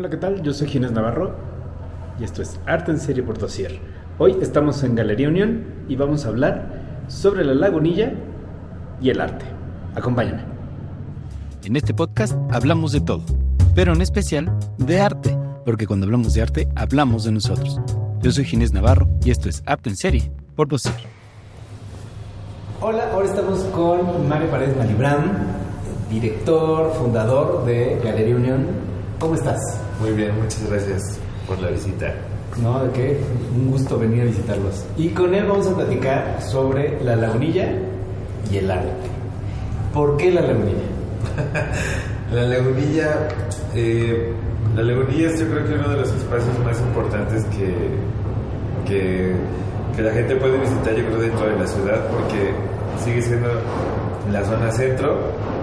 Hola, ¿qué tal? Yo soy Ginés Navarro y esto es Arte en Serie por Dossier. Hoy estamos en Galería Unión y vamos a hablar sobre la lagunilla y el arte. Acompáñame. En este podcast hablamos de todo, pero en especial de arte, porque cuando hablamos de arte hablamos de nosotros. Yo soy Ginés Navarro y esto es Arte en Serie por Dossier. Hola, ahora estamos con Mario Paredes Malibram, director, fundador de Galería Unión. ¿Cómo estás? Muy bien, muchas gracias por la visita. No, de qué, un gusto venir a visitarlos. Y con él vamos a platicar sobre la lagunilla y el arte. ¿Por qué la lagunilla? la lagunilla, eh, la lagunilla es yo creo que uno de los espacios más importantes que, que, que la gente puede visitar yo creo dentro de la ciudad porque sigue siendo la zona centro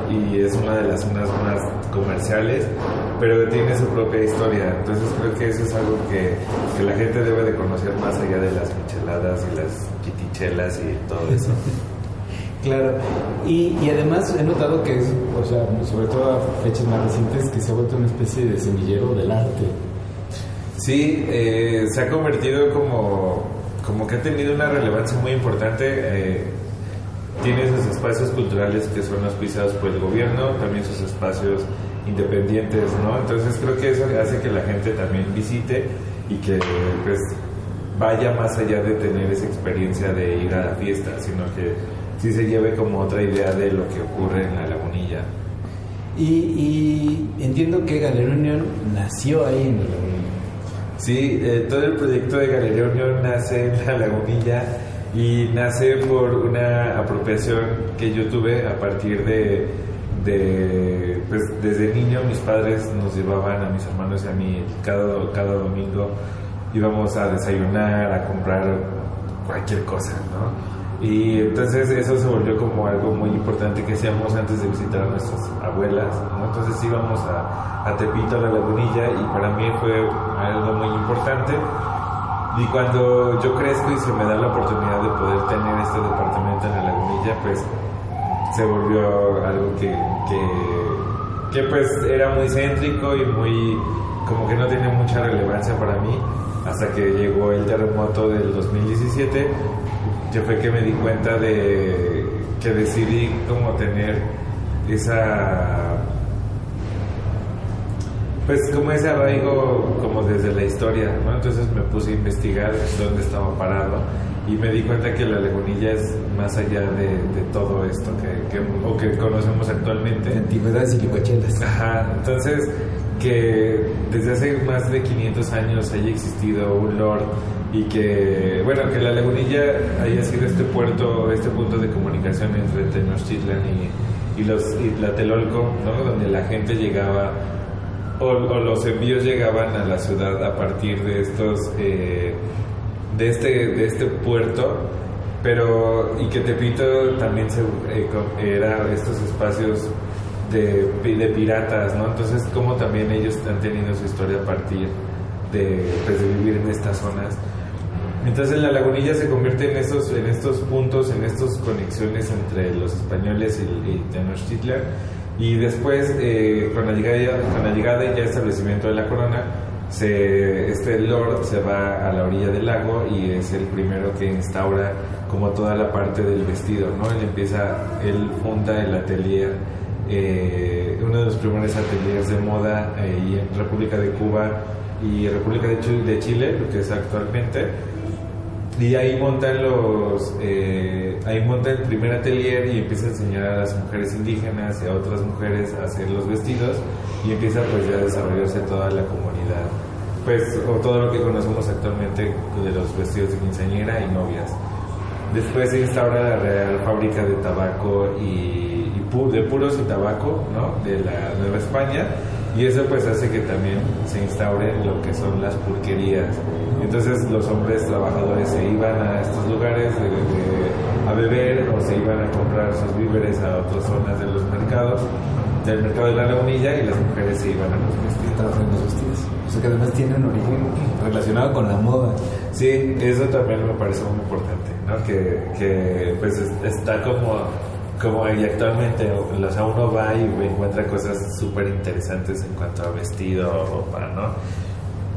y es una de las zonas más comerciales, pero tiene su propia historia. Entonces creo que eso es algo que, que la gente debe de conocer más allá de las micheladas y las chitichelas y todo eso. Claro, y, y, además he notado que es, o sea, sobre todo a fechas más recientes, que se ha vuelto una especie de semillero del arte. Sí, eh, se ha convertido como, como que ha tenido una relevancia muy importante. Eh, tiene esos espacios culturales que son auspiciados por el gobierno, también sus espacios independientes, ¿no? Entonces creo que eso hace que la gente también visite y que pues vaya más allá de tener esa experiencia de ir a la fiesta, sino que sí se lleve como otra idea de lo que ocurre en la lagunilla. Y, y entiendo que Galería Unión nació ahí en la lagunilla. Sí, eh, todo el proyecto de Galería Unión nace en la lagunilla y nace por una apropiación que yo tuve a partir de, de pues desde niño mis padres nos llevaban a mis hermanos y a mí cada, cada domingo íbamos a desayunar, a comprar cualquier cosa, ¿no? Y entonces eso se volvió como algo muy importante que hacíamos antes de visitar a nuestras abuelas. Entonces íbamos a, a Tepito, a la lagunilla, y para mí fue algo muy importante. Y cuando yo crezco y se me da la oportunidad de poder tener este departamento en la lagunilla, pues se volvió algo que, que, que, pues era muy céntrico y muy como que no tiene mucha relevancia para mí hasta que llegó el terremoto del 2017 yo fue que me di cuenta de que decidí como tener esa pues como ese arraigo como desde la historia, ¿no? Entonces me puse a investigar dónde estaba parado y me di cuenta que la lagunilla es más allá de, de todo esto que, que, o que conocemos actualmente. Antigüedades y licuachelas. Ajá, entonces que desde hace más de 500 años haya existido un lord y que, bueno, que la lagunilla haya sido este puerto, este punto de comunicación entre Tenochtitlan y, y, los, y Tlatelolco, ¿no? Donde la gente llegaba o, los envíos llegaban a la ciudad a partir de estos eh, de este de este puerto pero y que Tepito también se, eh, era estos espacios de, de, piratas no entonces como también ellos han tenido su historia a partir de, pues, de vivir en estas zonas. Entonces la lagunilla se convierte en estos en estos puntos en estas conexiones entre los españoles y, y Tenochtitlan y después, eh, con, la llegada, con la llegada y ya establecimiento de la corona, se, este lord se va a la orilla del lago y es el primero que instaura como toda la parte del vestido, ¿no? Él empieza, él funda el atelier, eh, uno de los primeros ateliers de moda eh, en República de Cuba y República de Chile, de Chile, lo que es actualmente, y ahí montan los eh, ahí monta el primer atelier y empieza a enseñar a las mujeres indígenas y a otras mujeres a hacer los vestidos y empieza pues ya a desarrollarse toda la comunidad. Pues o todo lo que conocemos actualmente de los vestidos de quinceañera y novias. Después se instaura la real fábrica de tabaco y, y pu de puros y tabaco ¿no? de la Nueva España y eso pues hace que también se instaure lo que son las pulquerías entonces los hombres trabajadores se iban a estos lugares de, de, a beber o se iban a comprar sus víveres a otras zonas de los mercados, del mercado de la lagunilla y las mujeres se iban a los vestidos. En los vestidos. O sea que además tienen origen relacionado con la moda. Sí, eso también me parece muy importante, ¿no? Que, que pues está como como y actualmente, uno va y encuentra cosas súper interesantes en cuanto a vestido o ropa, ¿no?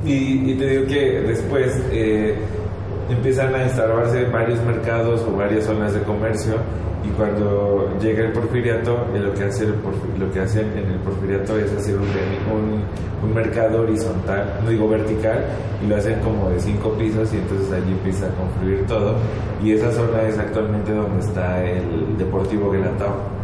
Y, y te digo que después eh, empiezan a instalarse varios mercados o varias zonas de comercio y cuando llega el porfiriato, eh, lo, que hace el lo que hacen en el porfiriato es hacer un, un, un mercado horizontal, no digo vertical, y lo hacen como de cinco pisos y entonces allí empieza a confluir todo. Y esa zona es actualmente donde está el Deportivo Guelatao.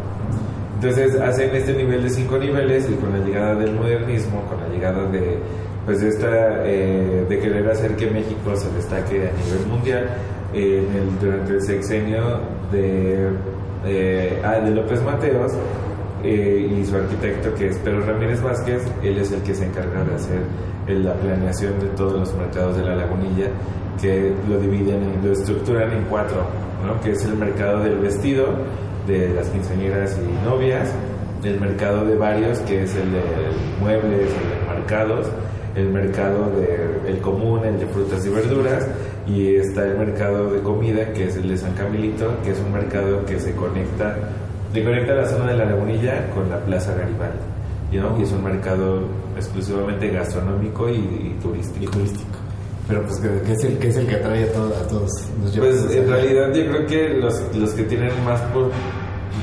Entonces hacen este nivel de cinco niveles y con la llegada del modernismo, con la llegada de pues esta eh, de querer hacer que México se destaque a nivel mundial durante el sexenio de, eh, ah, López Mateos eh, y su arquitecto que es Pedro Ramírez Vázquez, él es el que se encarga de hacer la planeación de todos los mercados de la lagunilla que lo dividen, en- lo estructuran en cuatro, que es el mercado del vestido, de las quinceañeras y novias, el mercado de varios, que es el de muebles, el de marcados, el mercado de el común, el de frutas y verduras, y está el mercado de comida, que es el de San Camilito, que es un mercado que se conecta, se conecta la zona de la lagunilla con la Plaza Garibaldi. ¿no? Y es un mercado exclusivamente gastronómico y, y turístico. Y turístico. Pero pues que, es el que es el que atrae a, todo- a todos. Nos lleva Pues en realidad yo creo que los, los que tienen más po-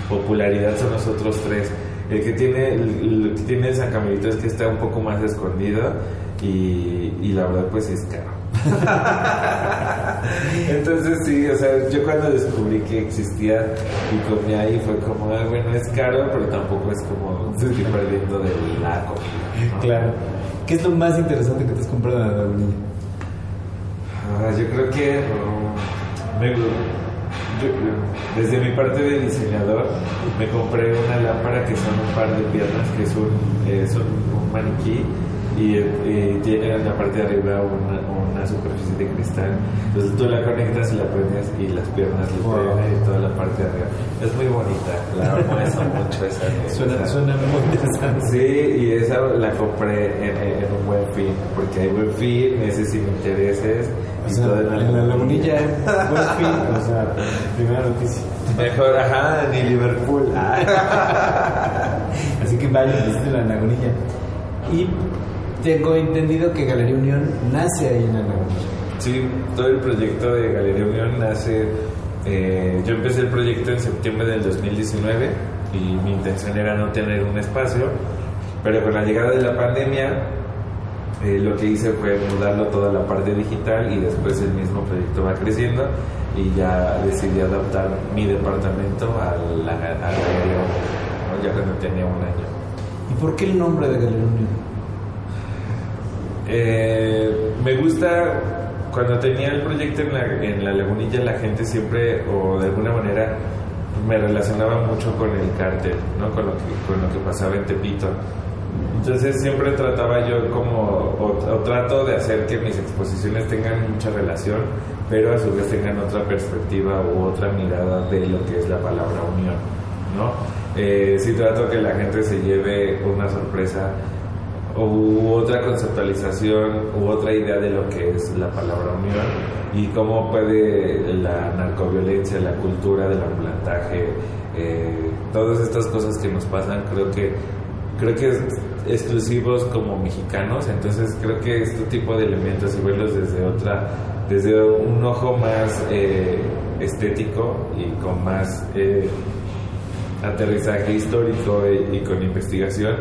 popularidad son los otros tres. El que tiene el, el que tiene San Camilito es que está un poco más escondido y, y la verdad pues es caro. Entonces sí, o sea, yo cuando descubrí que existía y comía ahí fue como, ah, bueno, es caro, pero tampoco es como se estoy perdiendo de la comida. ¿no? Claro. ¿Qué es lo más interesante que te has comprado en la lagunilla? Ah, yo creo que um, me- yo- desde mi parte de diseñador me compré una lámpara que son un par de piernas, que es un, es un, un maniquí y, eh, tiene en la parte de arriba una, una superficie de cristal. Entonces tú la conectas y la prendes y las piernas le Wow. y toda la parte de arriba. Es muy bonita, la amo mucho esa. Suena, esa- suena muy interesante. Sí, y esa la compré en, en un buen fin, porque hay buen fin, meses sin intereses. O y sea, todo en la lagunilla, buen fin, o sea, primera noticia. Mejor, ajá, ni Liverpool. Así que vaya, visiten la lagunilla. Y tengo entendido que Galería Unión nace ahí en la lagunilla. Sí, todo el proyecto de Galería Unión nace. eh, yo empecé el proyecto en septiembre del 2019 y mi intención era no tener un espacio, pero con la llegada de la pandemia eh, lo que hice fue mudarlo toda la parte digital y después el mismo proyecto va creciendo y ya decidí adaptar mi departamento a la, a la Galería Unión, ¿no? ya cuando tenía un año. ¿Y por qué el nombre de Galería Unión? Eh, me gusta cuando tenía el proyecto en la, en la lagunilla, la gente siempre, o de alguna manera, me relacionaba mucho con el cártel, ¿no? con, lo que, con lo que pasaba en Tepito. Entonces siempre trataba yo como, o, trato de hacer que mis exposiciones tengan mucha relación, pero a su vez tengan otra perspectiva u otra mirada de lo que es la palabra unión, ¿no? Eh, trato que la gente se lleve una sorpresa u otra conceptualización u otra idea de lo que es la palabra unión y cómo puede la narcoviolencia, la cultura del ambulantaje, eh, todas estas cosas que nos pasan, creo que creo que es exclusivos como mexicanos, entonces creo que este tipo de elementos y verlos desde otra, desde un ojo más eh, estético y con más eh, aterrizaje histórico y con investigación,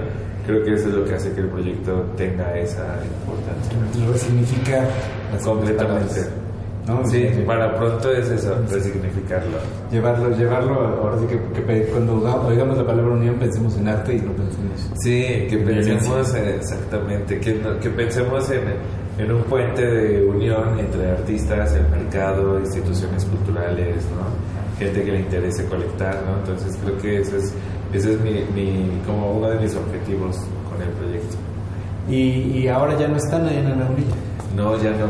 creo que eso es lo que hace que el proyecto tenga esa importancia. Resignifica las Completamente. ¿no? Sí, Sí. para pronto es eso, resignificarlo. Llevarlo, llevarlo, ahora sí que, que cuando oiga- oigamos la palabra unión pensemos en arte y no pensemos. Sí, que En pensemos en- exactamente, que, que pensemos en, en un puente de unión entre artistas, el mercado, instituciones culturales, ¿no? gente que le interese colectar, ¿no? Entonces creo que ese es, ese es mi, mi- como uno de mis objetivos con el proyecto. Y, y ahora ya no están ahí en la lagunilla. No, ya no,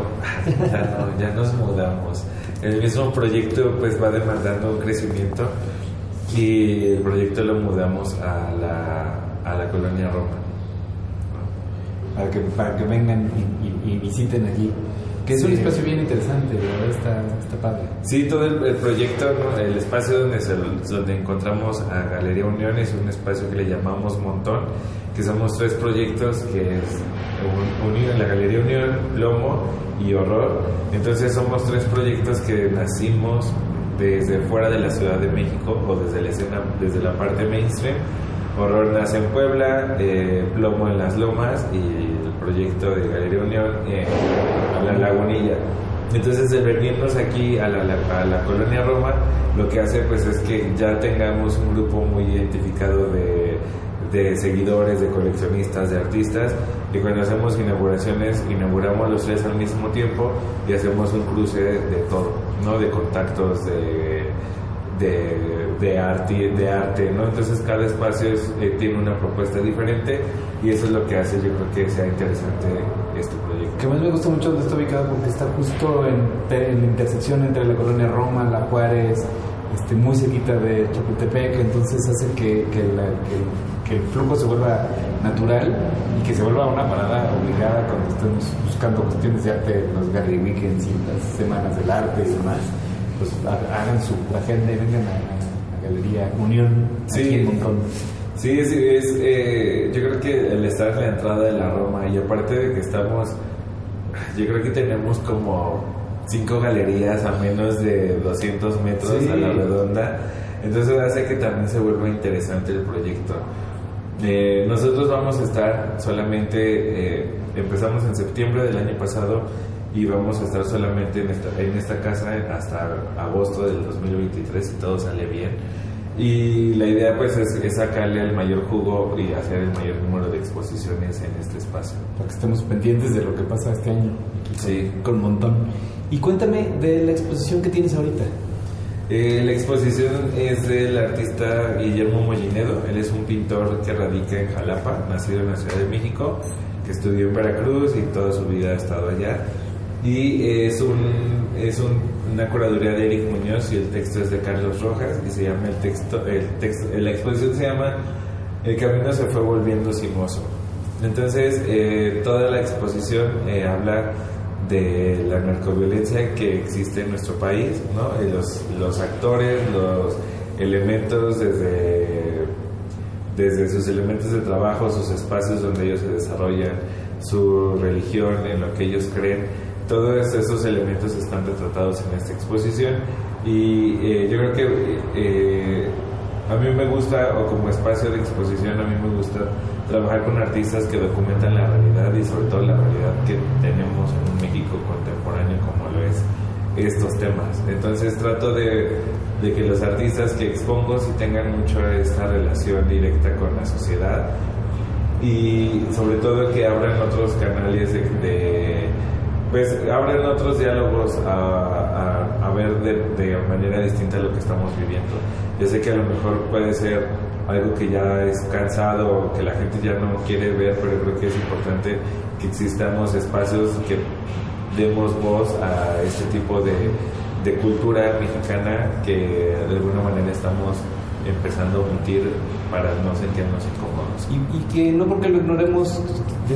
ya no, ya nos mudamos. El mismo proyecto pues va demandando un crecimiento y el proyecto lo mudamos a la, a la colonia Roma. para que, para que vengan y, y- y visiten aquí. Que es un Sí. espacio bien interesante, verdad está, está padre. Sí, todo el, el proyecto, ¿no? el espacio donde, se- donde encontramos a Galería Unión es un espacio que le llamamos Montón, que somos tres proyectos que es un- Unión, la Galería Unión, Plomo y Horror. Entonces somos tres proyectos que nacimos desde fuera de la Ciudad de México o desde la escena, desde la parte mainstream. Horror nace en Puebla, eh, Plomo en Las Lomas y el proyecto de Galería Unión eh, la Lagunilla. Entonces el venirnos aquí a la, a la colonia Roma lo que hace pues es que ya tengamos un grupo muy identificado de, de seguidores, de coleccionistas, de artistas y cuando hacemos inauguraciones inauguramos los tres al mismo tiempo y hacemos un cruce de todo, ¿no? De contactos, de, de, de arte, de arte, ¿no? Entonces cada espacio es- eh, tiene una propuesta diferente y eso es lo que hace yo creo que sea interesante este proyecto. que más me gusta mucho donde está ubicado porque está justo en, en la intersección entre la colonia Roma, La Juárez, este, muy cerquita de Chapultepec, entonces hace que, el flujo se vuelva natural y que se vuelva una parada obligada cuando estemos buscando cuestiones de arte, los Gallery Weekends y las semanas del arte y demás. Pues ha- hagan su agenda y vengan a Galería Unión aquí Sí. en Montón. Sí, es, es, eh, yo creo que el estar en la entrada de la Roma y aparte de que estamos, yo creo que tenemos como cinco galerías a menos de 200 metros Sí. a la redonda, entonces hace que también se vuelva interesante el proyecto. Eh, nosotros vamos a estar solamente, eh, empezamos en septiembre del año pasado y vamos a estar solamente en esta, en esta casa hasta agosto del 2023 si todo sale bien. Y la idea pues es, es sacarle el mayor jugo y hacer el mayor número de exposiciones en este espacio. para que estemos pendientes de lo que pasa este año con, Sí. con Montón. Y cuéntame de la exposición que tienes ahorita. Eh, la exposición es del artista Guillermo Mollinedo. Él es un pintor que radica en Jalapa, nacido en la Ciudad de México, que estudió en Veracruz y toda su vida ha estado allá. Y es, un, es un- una curaduría de Eric Muñoz y el texto es de Carlos Rojas y se llama el texto, el texto, la exposición se llama El camino se fue volviendo simoso. Entonces, eh, toda la exposición eh, habla de la narcoviolencia que existe en nuestro país, ¿no? Los, los actores, los elementos desde, desde sus elementos de trabajo, sus espacios donde ellos se desarrollan, su religión, en lo que ellos creen, todos esos elementos están retratados en esta exposición y eh, yo creo que eh, a mí me gusta, o como espacio de exposición, a mí me gusta trabajar con artistas que documentan la realidad y sobre todo la realidad que tenemos en un México contemporáneo como lo es estos temas. Entonces trato de, que los artistas que expongo sí tengan mucho esta relación directa con la sociedad y sobre todo que abran otros canales de- pues abran otros diálogos a, a- a ver de, de manera distinta lo que estamos viviendo. Yo sé que a lo mejor puede ser algo que ya es cansado o que la gente ya no quiere ver, pero creo que es importante que existamos espacios que demos voz a este tipo de, de cultura mexicana que de alguna manera estamos empezando a omitir para no sentirnos incómodos. Y, y que no porque lo ignoremos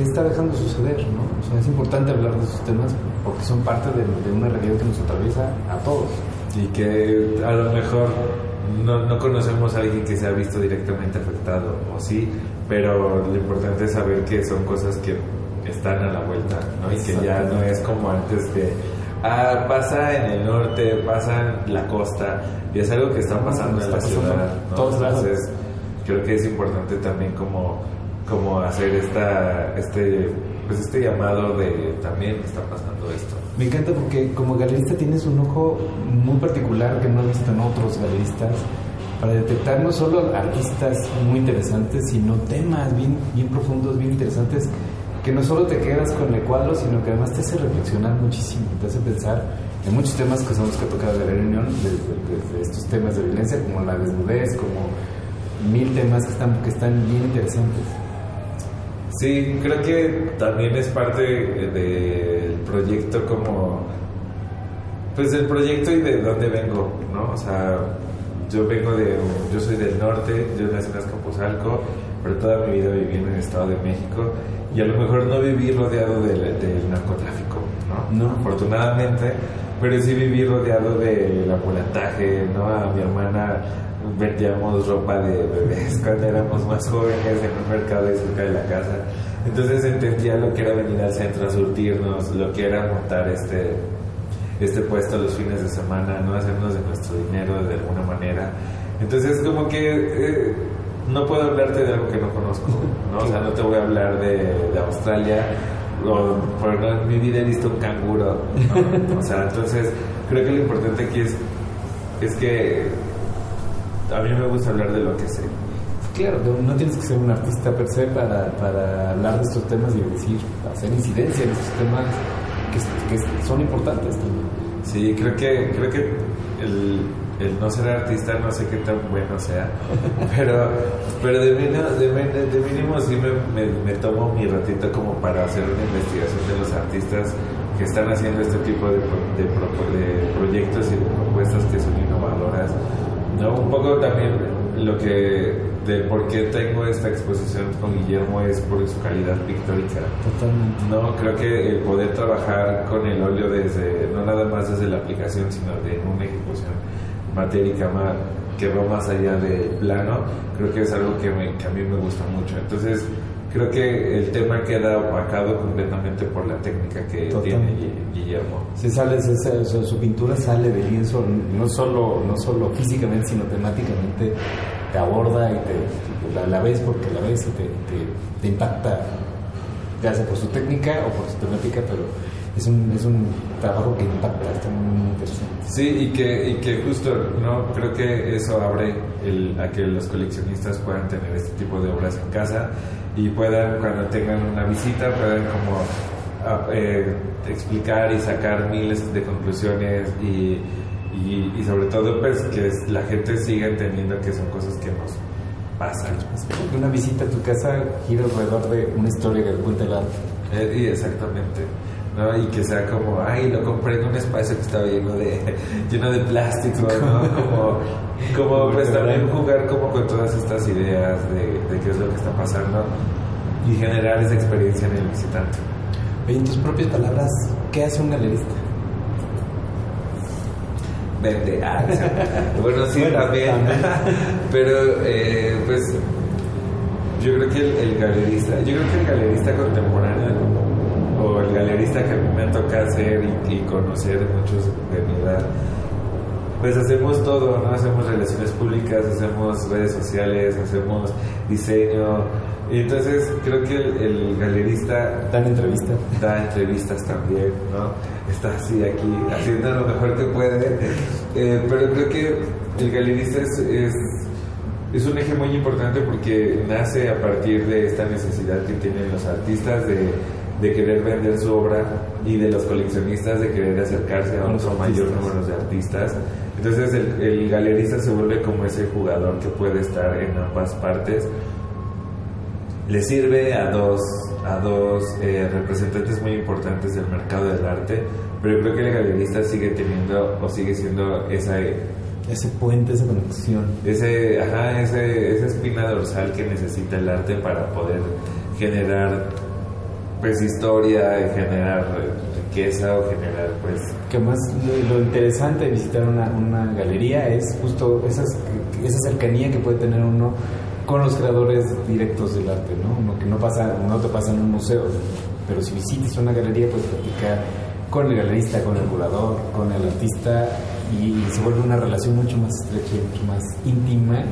está dejando suceder, ¿no? O sea, es importante hablar de esos temas porque son parte de, de una realidad que nos atraviesa a todos. y que a lo mejor no, no conocemos a alguien que se ha visto directamente afectado, o sí, pero lo importante es saber que son cosas que están a la vuelta, ¿no? y que ya no es como antes que ah, pasa en el norte, pasa en la costa, y es algo que está pasando en Está la pasando ciudad. en ¿no? todos lados. Entonces, creo que es importante también como, como hacer esta, este, pues este llamado de también está pasando esto. Me encanta porque como galerista tienes un ojo muy particular que no he visto en otros galeristas para detectar no solo artistas muy interesantes, sino temas bien, bien profundos, bien interesantes, que no solo te quedas con el cuadro, sino que además te hace reflexionar muchísimo, te hace pensar en muchos temas que son los que ha tocado la reunión, desde, desde estos temas de violencia, como la desnudez, como mil temas que están, que están bien interesantes. Sí, creo que también es parte del proyecto como, pues del proyecto y de dónde vengo, ¿no? O sea, yo vengo de, yo soy del norte, yo nací en Azcapotzalco, pero toda mi vida viví en el Estado de México y a lo mejor no viví rodeado del, del narcotráfico, ¿no? No. Afortunadamente, pero sí viví rodeado del ambulantaje, ¿no? A mi hermana vendíamos ropa de bebés cuando éramos más jóvenes en un mercado de cerca de la casa. Entonces entendía lo que era venir al centro a surtirnos, lo que era montar este, este puesto los fines de semana, ¿no? Hacernos de nuestro dinero de alguna manera. Entonces como que eh, no puedo hablarte de algo que no conozco, ¿no? O sea, no te voy a hablar de, de Australia, o, por en mi vida he visto un canguro, ¿no? O sea, entonces creo que lo importante aquí es, es que a mí me gusta hablar de lo que sé. Claro, no, tienes que ser un artista per se para, para hablar de estos temas y decir, hacer incidencia en estos temas que, son importantes también. Sí, creo que, creo que el, no ser artista no sé qué tan bueno sea, pero, pero de, mínimo, de, mí- de mínimo sí me, me, tomo mi ratito como para hacer una investigación de los artistas que están haciendo este tipo de, de, de proyectos y de propuestas que son innovadoras. ¿No? Un poco también lo que de por qué tengo esta exposición con Guillermo es por su calidad pictórica. Totalmente. No, creo que el poder trabajar con el óleo desde, no nada más desde la aplicación, sino de una ejecución matérica más, que va más allá del plano, creo que es algo que, me- que a mí me gusta mucho. Entonces, creo que el tema queda opacado completamente por la técnica que tiene Gui- Guillermo. Si sale, se- su, su pintura sale del lienzo, no solo, no solo físicamente, sino temáticamente, te aborda y te, la, la ves porque la ves y te, te, te impacta, ya sea por su técnica o por su temática, pero es un, es un trabajo que impacta, está muy interesante. Sí, y que, y que justo, no creo que eso abre el, a que los coleccionistas puedan tener este tipo de obras en casa y puedan, cuando tengan una visita, puedan como ah, eh, explicar y sacar miles de conclusiones y, y, y sobre todo pues que es- la gente siga entendiendo que son cosas que nos pasan. Una visita a tu casa gira alrededor de una historia que cuenta el arte. Eh, y exactamente. ¿No? Y que sea como, ay, lo compré en un espacio que estaba lleno de, lleno de plástico, ¿no? Como, como pues también jugar como con todas estas ideas de, de qué es lo que está pasando y generar esa experiencia en el visitante. Oye, en tus propias palabras, ¿qué hace un galerista? Vende arte. bueno, sí, Bueno, también. también. Pero, eh, pues, yo creo que el, el galerista, yo creo que el galerista contemporáneo o el galerista que a mí me toca hacer y, y conocer muchos de mi edad, pues hacemos todo, ¿no? Hacemos relaciones públicas, hacemos redes sociales, hacemos diseño. Y entonces creo que el, el galerista Dan entrevista. da entrevistas también, ¿no? Está así aquí haciendo lo mejor que puede. Eh, pero creo que el galerista es, es, es un eje muy importante porque nace a partir de esta necesidad que tienen los artistas de, de querer vender su obra y de los coleccionistas de querer acercarse a otro mayor número de artistas. Entonces el, el galerista se vuelve como ese jugador que puede estar en ambas partes le sirve a dos, a dos eh, representantes muy importantes del mercado del arte, pero creo que el galerista sigue teniendo o sigue siendo esa, Ese puente, esa conexión. ese, ajá, ese, esa espina dorsal que necesita el arte para poder generar pues historia, y generar riqueza o generar pues Que más lo, interesante de visitar una, una galería es justo esas, esa cercanía que puede tener uno con los creadores directos del arte, ¿no? Lo que no pasa, no te pasa en un museo, pero si visitas una galería puedes platicar con el galerista, con el curador, con el artista y, se vuelve una relación mucho más estrecha y mucho más íntima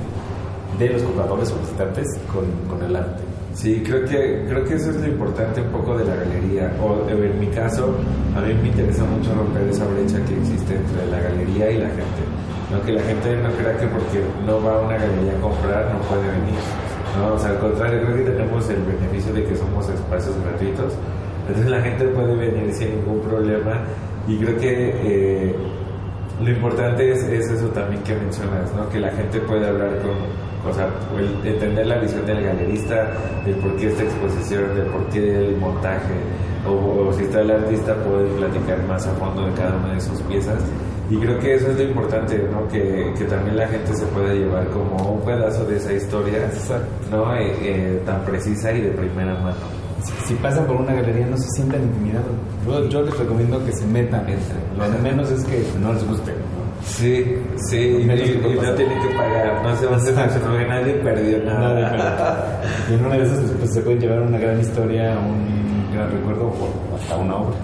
de los compradores o visitantes con, con el arte. Sí, creo que, creo que eso es lo importante un poco de la galería. O en mi caso, a mí me interesa mucho romper esa brecha que existe entre la galería y la gente. No que la gente no crea que porque no va a una galería a comprar no puede venir. No, o sea, al contrario, creo que tenemos el beneficio de que somos espacios gratuitos. Entonces la gente puede venir sin ningún problema. Y creo que eh, lo importante es, es eso también que mencionas, ¿no? Que la gente puede hablar con, o sea, el- entender la visión del galerista, del por qué esta exposición, del por qué el montaje, o, o si está el artista puede platicar más a fondo de cada una de sus piezas. Y creo que eso es lo importante, ¿no? Que, que también la gente se pueda llevar como un pedazo de esa historia, ¿no? Eh, eh, tan precisa y de primera mano. si, pasan por una galería no se sientan intimidados. Yo, yo les recomiendo que se metan. Lo de menos es que no les guste. Sí, sí, y, puede no tienen que pagar, no se va a hacer mucho porque nadie perdió nada. Y en una de esas pues, se pueden llevar una gran historia, un gran recuerdo o hasta una obra.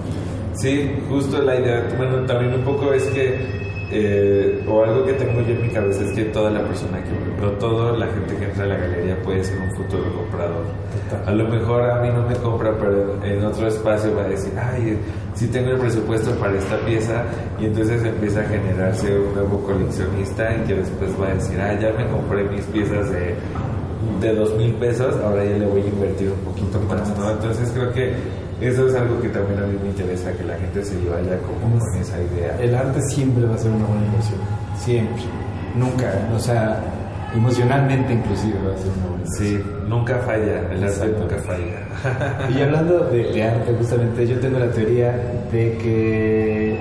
Sí, justo la idea, bueno, también un poco es que, eh, o algo que tengo yo en mi cabeza es que toda la persona que, o toda la gente que entra a la galería puede ser un futuro comprador. A lo mejor a mí no me compra, pero en otro espacio va a decir, ay, sí tengo el presupuesto para esta pieza, y entonces empieza a generarse un nuevo coleccionista y que después va a decir, ah, ya me compré mis piezas de de dos mil pesos, ahora ya le voy a invertir un poquito más, ¿no? Entonces creo que eso es algo que también a mí me interesa, que la gente se vaya como con esa idea. El arte siempre va a ser una buena inversión. Siempre. Nunca. O sea, emocionalmente inclusive va a ser una buena. Sí, nunca falla, el arte nunca falla. Y hablando de, de arte, justamente, yo tengo la teoría de que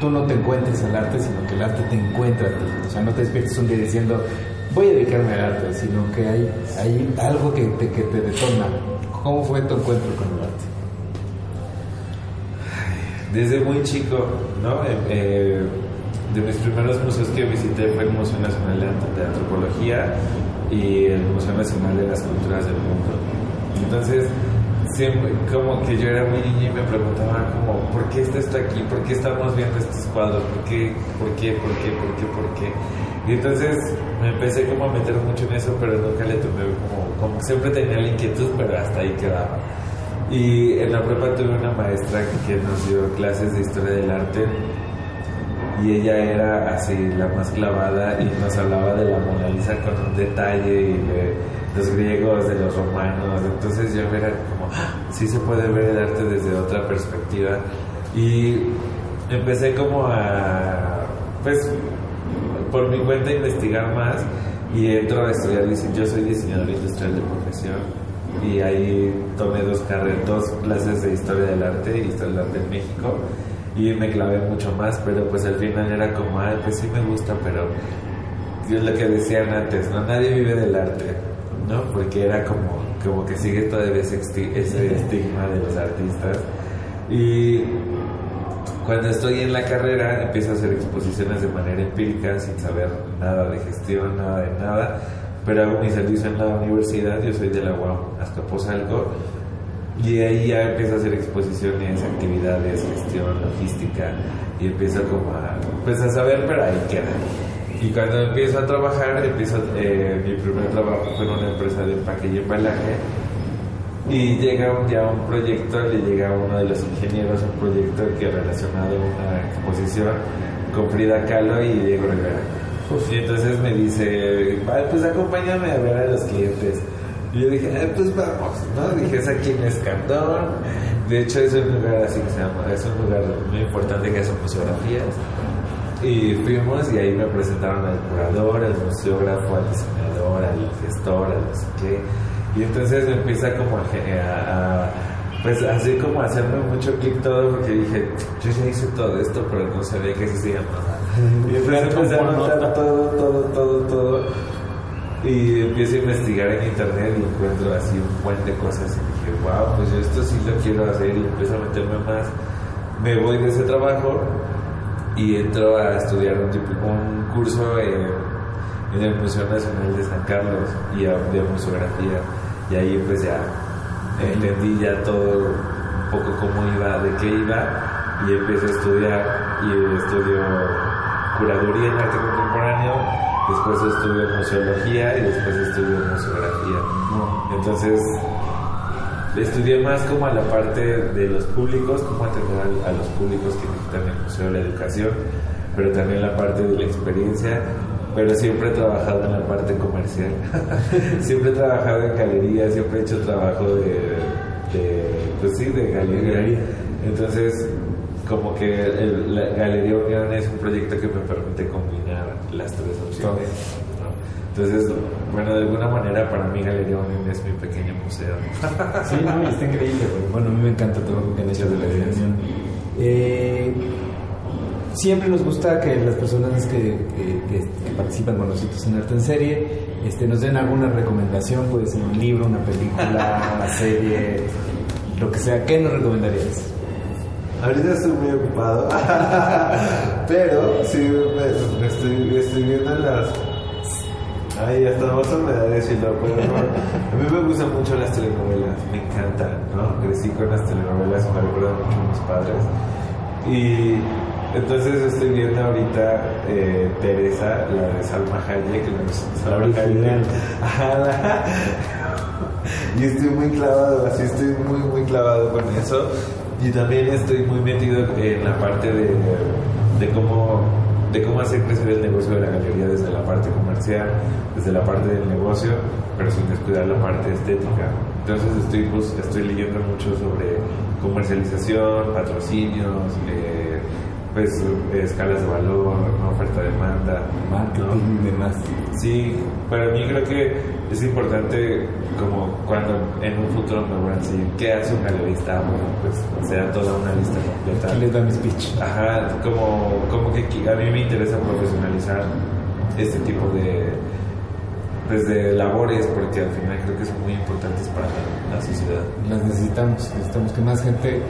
tú no te encuentres al arte, sino que el arte te encuentra a ti. O sea, no te despiertes un día diciendo, voy a dedicarme al arte, sino que hay, hay algo que te, que te detona. ¿Cómo fue tu encuentro con el arte? Desde muy chico, ¿no? Eh, eh, de mis primeros museos que visité fue el Museo Nacional de, Ant- de Antropología y el Museo Nacional de las Culturas del Mundo. Entonces, siempre como que yo era muy niña y me preguntaba como, ¿por qué está esto aquí? ¿Por qué estamos viendo estos cuadros? ¿Por qué? ¿Por qué? ¿Por qué? ¿Por qué? ¿Por qué? Y entonces me empecé como a meter mucho en eso, pero nunca le tomé como, como siempre tenía la inquietud, pero hasta ahí quedaba. Y en la prepa tuve una maestra que nos dio clases de historia del arte y ella era así la más clavada y nos hablaba de la Mona Lisa con un detalle y de los griegos, de los romanos. Entonces yo era como, "Ah, sí se puede ver el arte desde otra perspectiva. Y empecé como a, pues, por mi cuenta a investigar más y entro a estudiar. Yo soy diseñador industrial de profesión y ahí tomé dos carreras, dos clases de historia del arte y historia del arte en México y me clavé mucho más, pero pues al final era como, ay, pues sí me gusta, pero es lo que decían antes, ¿no? Nadie vive del arte, ¿no? Porque era como, como que sigue todavía ese, ese estigma de los artistas. Y cuando estoy en la carrera empiezo a hacer exposiciones de manera empírica sin saber nada de gestión, nada de nada, pero hago mi servicio en la universidad, yo soy de la UAM Azcapotzalco y ahí ya empiezo a hacer exposiciones, actividades, gestión, logística y empiezo como a, pues a saber, pero ahí queda. Y cuando empiezo a trabajar, empiezo, eh, mi primer trabajo fue en una empresa de empaque y embalaje y llega un día un proyecto, le llega a uno de los ingenieros un proyecto que relacionado a una exposición con Frida Kahlo y Diego Rivera. Y entonces me dice, "Ay, pues acompáñame a ver a los clientes. Y yo dije, "Ah, pues vamos, ¿no? Dije, es aquí en Escandón. De hecho, es un lugar así que se llama, es un lugar muy importante que hace museografías. Y fuimos y ahí me presentaron al curador, al museógrafo, al diseñador, al gestor, al no sé qué. Y entonces me empieza como a, a- a- pues así como hacerme mucho clic todo porque dije, yo ya hice todo esto, pero no sabía que así se llamaba. Y entonces empecé a anotar todo, todo, todo, todo. Y empiezo a investigar en internet y encuentro así un buen de cosas y dije, wow, pues yo esto sí lo quiero hacer y empiezo a meterme más. Me voy de ese trabajo y entro a estudiar un, tipo- un curso en, en el Museo Nacional de San Carlos y a- de museografía. Y ahí pues ya entendí ya todo un poco cómo iba, de qué iba y empiezo a estudiar. Y estudio curaduría en arte contemporáneo después estudio museología y después estudio museografía entonces estudié más como a la parte de los públicos, cómo atender a, los públicos que necesitan el Museo de la Educación, pero también la parte de la experiencia, pero siempre he trabajado en la parte comercial. siempre he trabajado en galería, siempre he hecho trabajo de, de pues sí, de galería. Entonces, como que el- la Galería Unión es un proyecto que me permite combinar Entonces, bueno, de alguna manera para mí Galería Unión es mi pequeño museo. Sí, no, y está increíble. porque, Bueno, a mí me encanta el trabajo que han hecho de la dirección. Eh, siempre nos gusta que las personas que, que- que- que participan con nosotros en Arte en Serie este, nos den alguna recomendación, puede ser un libro, una película, una serie, lo que sea, ¿qué nos recomendarías? Ahorita estoy muy ocupado, pero sí me, me estoy, estoy viendo las... Ay, hasta vamos a me da decirlo, pero no. A mí me gustan mucho las telenovelas, me encantan, ¿no? Crecí con las telenovelas, me recuerdan mucho a mis padres. Y entonces estoy viendo ahorita eh, Teresa, la de Salma Hayek, la de Salma. Hayek. Y estoy muy clavado, así estoy muy, muy clavado con eso. Y también estoy muy metido en la parte de, de cómo de cómo hacer crecer el negocio de la galería desde la parte comercial, desde la parte del negocio, pero sin descuidar la parte estética. Entonces estoy, pues, estoy leyendo mucho sobre comercialización, patrocinios, eh, pues escalas de valor, ¿no? oferta-demanda. Marketing y demás. Sí, para mí creo que es importante como cuando en un futuro me van a decir qué hace un galerista, bueno, pues sea toda una lista completa. Les da mi speech. Ajá, como, como que a mí me interesa profesionalizar este tipo de, pues de labores porque al final creo que son muy importantes para la, la sociedad. Las necesitamos, necesitamos que más gente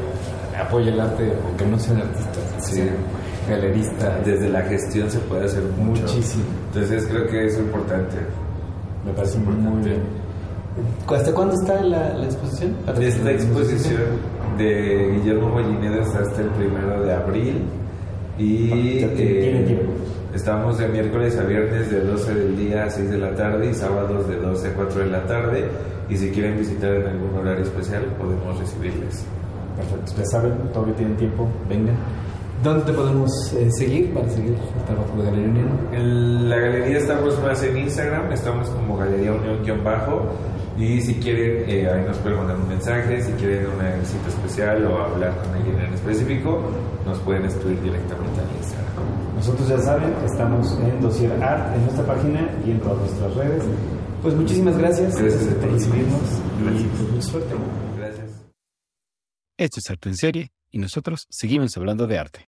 apoye el arte, aunque no sean artistas, Sí. sean galeristas. Desde la gestión se puede hacer mucho. Muchísimo. Entonces creo que es importante. Me parece muy, muy. ¿Hasta cuándo está la, la exposición? Esta exposición de Guillermo Mollinedo está hasta el primero de abril y tiene tiempo. estamos de miércoles a viernes de 12 del día a 6 de la tarde y sábados de 12 a 4 de la tarde y si quieren visitar en algún horario especial podemos recibirles. Perfecto, ya saben, todavía tienen tiempo, vengan. ¿Dónde te podemos eh, seguir para seguir el trabajo de Galería Unión? En la galería estamos más en Instagram, estamos como Galería Unión-Bajo y si quieren eh, ahí nos pueden mandar un mensaje, si quieren una visita especial o hablar con alguien en específico, nos pueden escribir directamente al Instagram. Nosotros ya saben, estamos en Dossier Art, en nuestra página y en todas nuestras redes. Pues muchísimas gracias, Gracias por recibirnos y pues mucha suerte. Gracias. Esto es Arte en Serie y nosotros seguimos hablando de arte.